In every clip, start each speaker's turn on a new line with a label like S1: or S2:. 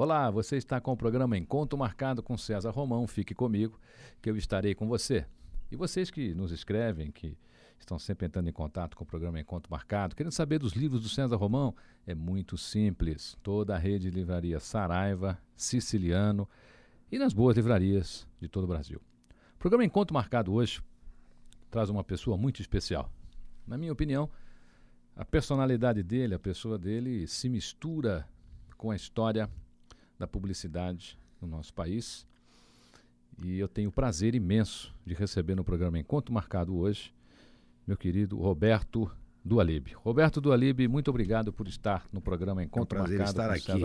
S1: Olá, você está com o programa Encontro Marcado com César Romão. Fique comigo, que eu estarei com você. E vocês que nos escrevem, que estão sempre entrando em contato com o programa Encontro Marcado, querendo saber dos livros do César Romão, é muito simples. Toda a rede de livraria Saraiva, Siciliano e nas boas livrarias de todo o Brasil. O programa Encontro Marcado hoje traz uma pessoa muito especial. Na minha opinião, a personalidade dele, a pessoa dele, se mistura com a história da publicidade no nosso país. E eu tenho o prazer imenso de receber no programa Encontro Marcado hoje meu querido Roberto Dualib. Roberto Dualib, muito obrigado por estar no programa Encontro
S2: é um prazer
S1: Marcado.
S2: estar aqui.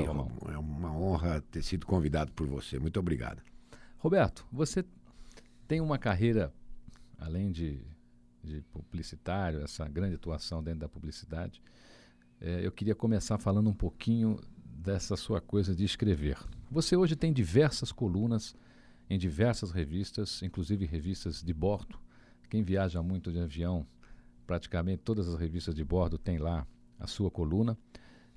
S2: É uma honra ter sido convidado por você. Muito obrigado.
S1: Roberto, você tem uma carreira, além de, de publicitário, essa grande atuação dentro da publicidade. É, eu queria começar falando um pouquinho dessa sua coisa de escrever. Você hoje tem diversas colunas em diversas revistas, inclusive revistas de bordo. Quem viaja muito de avião, praticamente todas as revistas de bordo tem lá a sua coluna.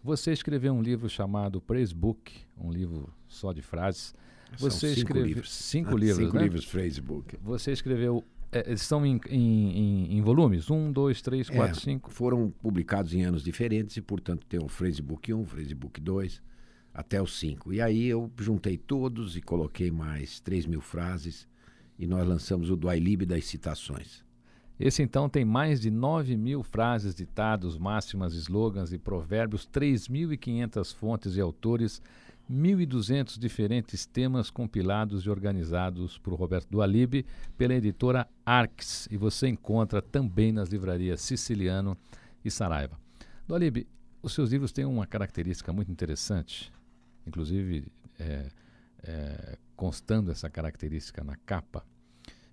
S1: Você escreveu um livro chamado Praise Book, um livro só de frases.
S2: São
S1: Você
S2: cinco
S1: escreveu
S2: livros.
S1: cinco
S2: Ah,
S1: livros,
S2: Cinco
S1: né?
S2: livros Phrase Book.
S1: Você escreveu. É, são em, em- em- volumes? Um, dois, três, quatro,
S2: É,
S1: cinco.
S2: Foram publicados em anos diferentes e, portanto, tem o Phrase Book 1, Phrase Book 2, até o 5. E aí eu juntei todos e coloquei mais 3 mil frases e nós lançamos o Duailib das citações.
S1: Esse então tem mais de 9 mil frases, ditados, máximas, slogans e provérbios, 3.500 fontes e autores, 1.200 diferentes temas compilados e organizados por Roberto Dualib pela editora Arx. E você encontra também nas livrarias Siciliano e Saraiva. Dualib, os seus livros têm uma característica muito interessante, inclusive é, é, constando essa característica na capa,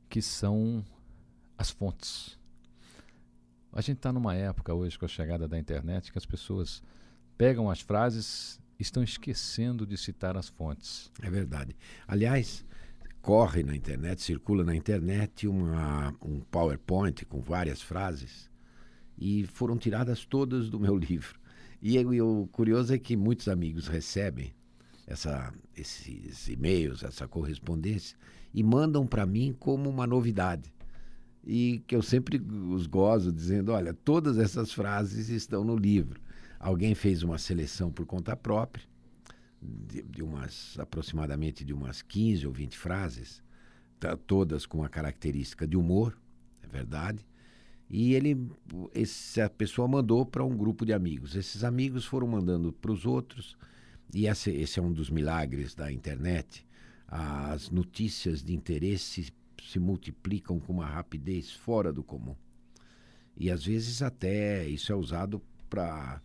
S1: que são as fontes. A gente está numa época hoje, com a chegada da internet, que as pessoas pegam as frases estão esquecendo de citar as fontes.
S2: É verdade. Aliás, corre na internet, circula na internet uma, um PowerPoint com várias frases e foram tiradas todas do meu livro. E, e o curioso é que muitos amigos recebem essa, esses e-mails, essa correspondência e mandam para mim como uma novidade. E que eu sempre os gozo dizendo: olha, todas essas frases estão no livro. Alguém fez uma seleção por conta própria de, de umas aproximadamente de umas 15 ou 20 frases, tá, todas com a característica de humor, é verdade. E ele, essa pessoa mandou para um grupo de amigos. Esses amigos foram mandando para os outros. E esse, esse é um dos milagres da internet. As notícias de interesse se multiplicam com uma rapidez fora do comum. E às vezes até isso é usado para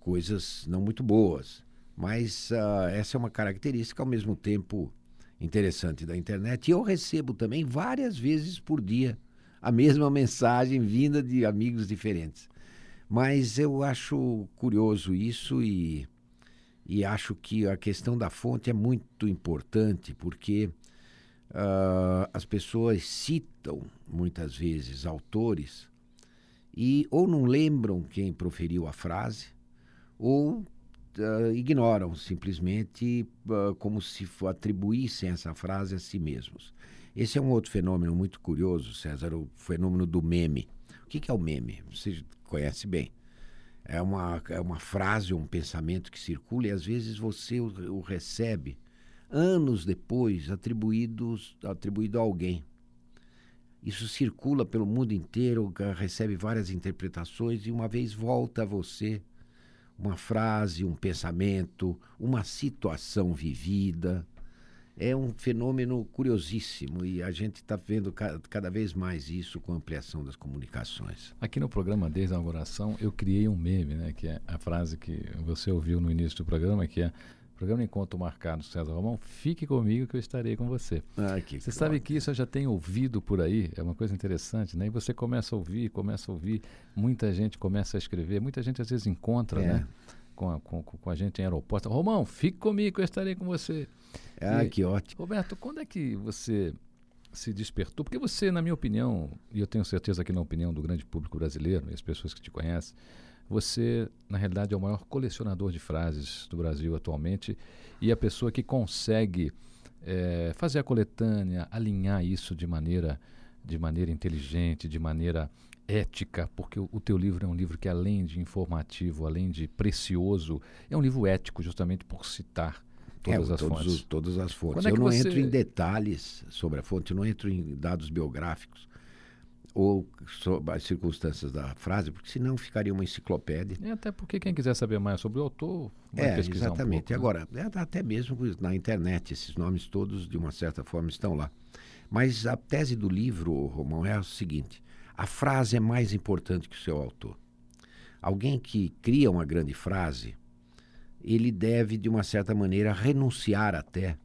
S2: coisas não muito boas. Mas ah, essa é uma característica ao mesmo tempo interessante da internet. E eu recebo também várias vezes por dia a mesma mensagem vinda de amigos diferentes. Mas eu acho curioso isso e, e acho que a questão da fonte é muito importante, porque ah, as pessoas citam muitas vezes autores e ou não lembram quem proferiu a frase ou ah, ignoram simplesmente ah, como se atribuíssem essa frase a si mesmos. Esse é um outro fenômeno muito curioso, César, o fenômeno do meme. O que que é o meme? Você conhece bem. É uma, é uma frase, um pensamento que circula e às vezes você o, o recebe anos depois atribuídos, atribuído a alguém. Isso circula pelo mundo inteiro, recebe várias interpretações e uma vez volta a você uma frase, um pensamento, uma situação vivida. É um fenômeno curiosíssimo e a gente está vendo ca- cada vez mais isso com a ampliação das comunicações.
S1: Aqui no programa, desde a inauguração, eu criei um meme, né, que é a frase que você ouviu no início do programa, que é programa Encontro Marcado César Romão, fique comigo que eu estarei com você.
S2: Ah, que
S1: Você sabe que isso eu já tenho ouvido por aí, é uma coisa interessante, né? E você começa a ouvir, começa a ouvir, muita gente começa a escrever, muita gente às vezes encontra,
S2: É.
S1: né? Com a, com, com a gente em aeroporto. Romão, fique comigo que eu estarei com você.
S2: Ah,
S1: E-
S2: que ótimo.
S1: Roberto, quando é que você se despertou? Porque você, na minha opinião, e eu tenho certeza que na opinião do grande público brasileiro e as pessoas que te conhecem, Você, na realidade, é o maior colecionador de frases do Brasil atualmente e a pessoa que consegue é, fazer a coletânea, alinhar isso de maneira, de maneira inteligente, de maneira ética, porque o, o, teu livro é um livro que além de informativo, além de precioso, é um livro ético justamente por citar todas
S2: é,
S1: as
S2: todos
S1: fontes.
S2: Os, todas as fontes. É eu não você... entro em detalhes sobre a fonte, eu não entro em dados biográficos ou sobre as circunstâncias da frase, porque senão ficaria uma enciclopédia.
S1: E até porque quem quiser saber mais sobre o autor vai
S2: é,
S1: pesquisar
S2: exatamente.
S1: Um
S2: pouco, né? Agora, é, até mesmo na internet, esses nomes todos, de uma certa forma, estão lá. Mas a tese do livro, Romão, é o seguinte: a frase é mais importante que o seu autor. Alguém que cria uma grande frase, ele deve, de uma certa maneira, renunciar até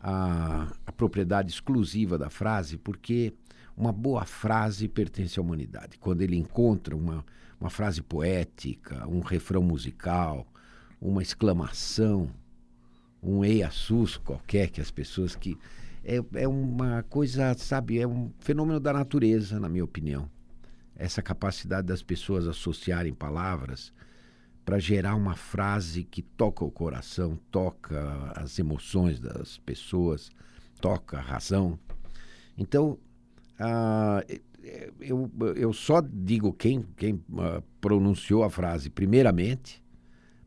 S2: à, à propriedade exclusiva da frase, porque uma boa frase pertence à humanidade. Quando ele encontra uma, uma frase poética, um refrão musical, uma exclamação, um ei sus qualquer que as pessoas que é, é uma coisa, sabe, é um fenômeno da natureza, na minha opinião. Essa capacidade das pessoas associarem palavras para gerar uma frase que toca o coração, toca as emoções das pessoas, toca a razão. Então, ah, eu, eu só digo quem, quem uh, pronunciou a frase primeiramente,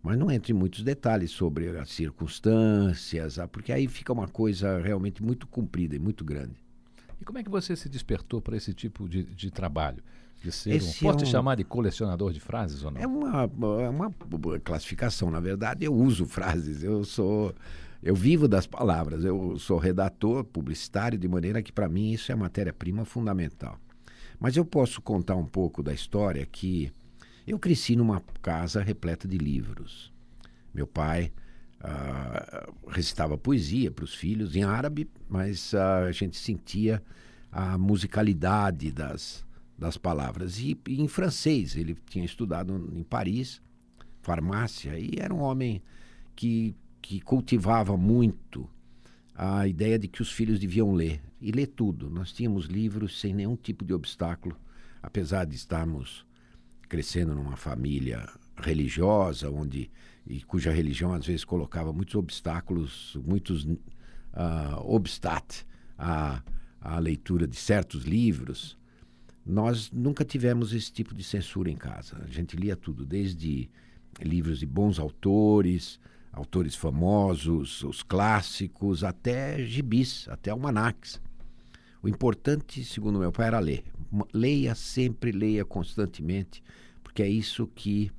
S2: mas não entro em muitos detalhes sobre as circunstâncias, ah, porque aí fica uma coisa realmente muito comprida e muito grande.
S1: E como é que você se despertou para esse tipo de, de trabalho? De ser Esse um, pode é um, chamar de colecionador de frases ou não?
S2: É uma, é uma classificação. Na verdade, eu uso frases. Eu sou eu vivo das palavras, eu sou redator publicitário, de maneira que para mim isso é matéria-prima fundamental. Mas eu posso contar um pouco da história que eu cresci numa casa repleta de livros. Meu pai uh, recitava poesia para os filhos em árabe, mas uh, a gente sentia a musicalidade das, das palavras. E, e em francês, ele tinha estudado em Paris, farmácia, e era um homem que que cultivava muito a ideia de que os filhos deviam ler e ler tudo. Nós tínhamos livros sem nenhum tipo de obstáculo, apesar de estarmos crescendo numa família religiosa, onde e cuja religião às vezes colocava muitos obstáculos, muitos uh, obstat à, à leitura de certos livros. Nós nunca tivemos esse tipo de censura em casa. A gente lia tudo, desde livros de bons autores, autores famosos, os clássicos, até gibis, até almanacs. O importante, segundo meu pai, era ler. Leia sempre, leia constantemente, porque é isso que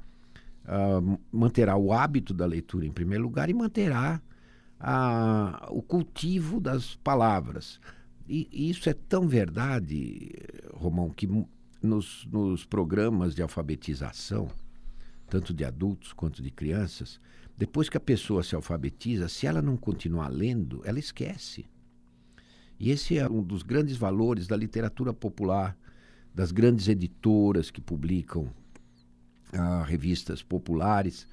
S2: uh, manterá o hábito da leitura em primeiro lugar e manterá uh, o cultivo das palavras. E, isso é tão verdade, Romão, que nos, nos programas de alfabetização, tanto de adultos quanto de crianças, depois que a pessoa se alfabetiza, se ela não continuar lendo, ela esquece. E esse é um dos grandes valores da literatura popular, das grandes editoras que publicam ah, revistas populares.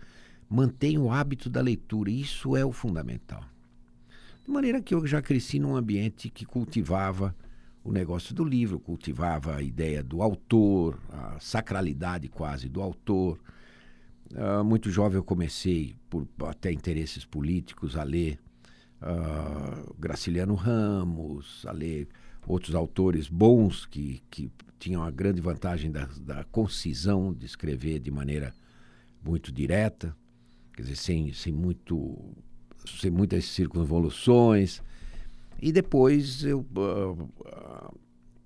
S2: Mantém o hábito da leitura, isso é o fundamental. De maneira que eu já cresci num ambiente que cultivava o negócio do livro, cultivava a ideia do autor, a sacralidade quase do autor, Uh, muito jovem eu comecei, por até interesses políticos, a ler uh, Graciliano Ramos, a ler outros autores bons que, que tinham a grande vantagem da, da concisão de escrever de maneira muito direta, quer dizer, sem, sem, muito, sem muitas circunvoluções. E depois eu uh,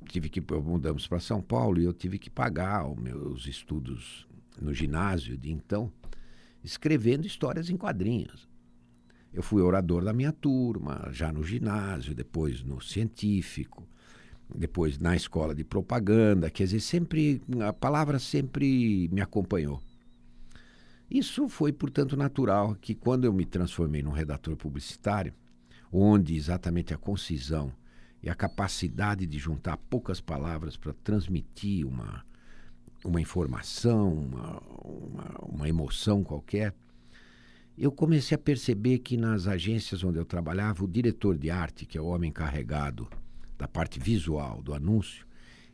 S2: tive que mudamos para São Paulo e eu tive que pagar os meus estudos no ginásio de então, escrevendo histórias em quadrinhos. Eu fui orador da minha turma, já no ginásio, depois no científico, depois na escola de propaganda, quer dizer, sempre a palavra sempre me acompanhou. Isso foi, portanto, natural que quando eu me transformei num redator publicitário, onde exatamente a concisão e a capacidade de juntar poucas palavras para transmitir uma uma informação, uma, uma, uma, emoção qualquer, eu comecei a perceber que nas agências onde eu trabalhava, o diretor de arte, que é o homem encarregado da parte visual do anúncio,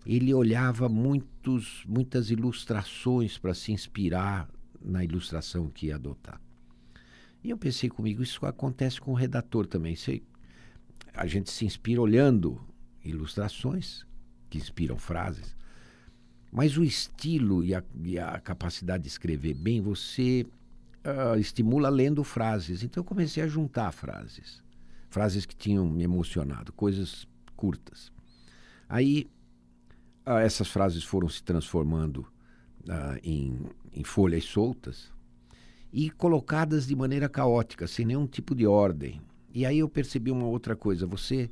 S2: ele olhava muitos, muitas ilustrações para se inspirar na ilustração que ia adotar. E eu pensei comigo, isso acontece com o redator também. Você, a gente se inspira olhando ilustrações que inspiram frases, mas o estilo e a, e a capacidade de escrever bem você uh, estimula lendo frases. Então eu comecei a juntar frases, frases que tinham me emocionado, coisas curtas. Aí uh, essas frases foram se transformando uh, em, em folhas soltas e colocadas de maneira caótica, sem nenhum tipo de ordem. E aí eu percebi uma outra coisa. Você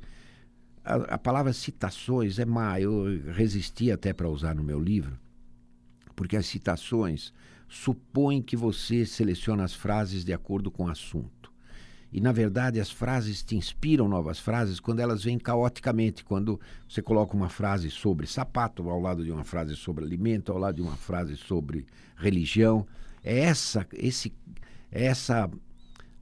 S2: a, a palavra citações é má. Eu resisti até para usar no meu livro, porque as citações supõem que você seleciona as frases de acordo com o assunto. E, na verdade, as frases te inspiram novas frases quando elas vêm caoticamente. Quando você coloca uma frase sobre sapato ao lado de uma frase sobre alimento, ao lado de uma frase sobre religião. É essa, esse, é essa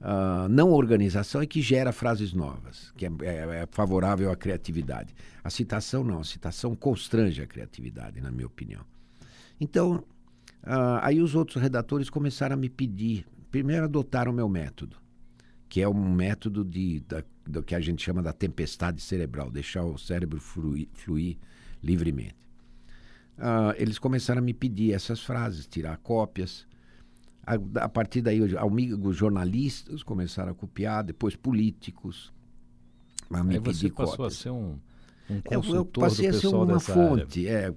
S2: uh, não organização é que gera frases novas, que é, é, é, favorável à criatividade. A citação não, a citação constrange a criatividade, na minha opinião. Então, uh, aí os outros redatores começaram a me pedir, primeiro adotaram o meu método, que é um método de, da, do que a gente chama da tempestade cerebral, deixar o cérebro fluir, fluir livremente. Uh, eles começaram a me pedir essas frases, tirar cópias, a, a partir daí, amigos jornalistas começaram a copiar, depois políticos.
S1: Aí você passou cópias. a ser um, um consultor
S2: eu, eu passei a ser uma fonte. É,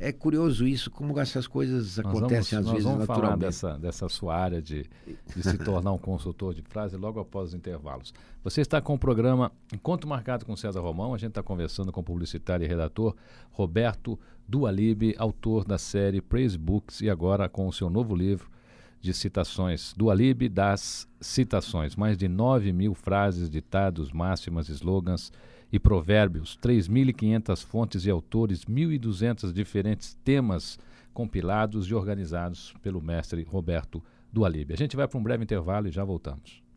S2: é curioso isso, como essas coisas acontecem
S1: vamos,
S2: às vezes
S1: vamos
S2: naturalmente.
S1: Falar dessa, dessa sua área de, de se tornar um consultor de frase logo após os intervalos. Você está com o programa Encontro Marcado com César Romão. A gente está conversando com o publicitário e redator Roberto Dualib, autor da série Praise Books e agora com o seu novo livro de citações do Alibi das citações. Mais de 9 mil frases, ditados, máximas, slogans e provérbios, 3.500 fontes e autores, 1.200 diferentes temas compilados e organizados pelo mestre Roberto do Alibi. A gente vai para um breve intervalo e já voltamos.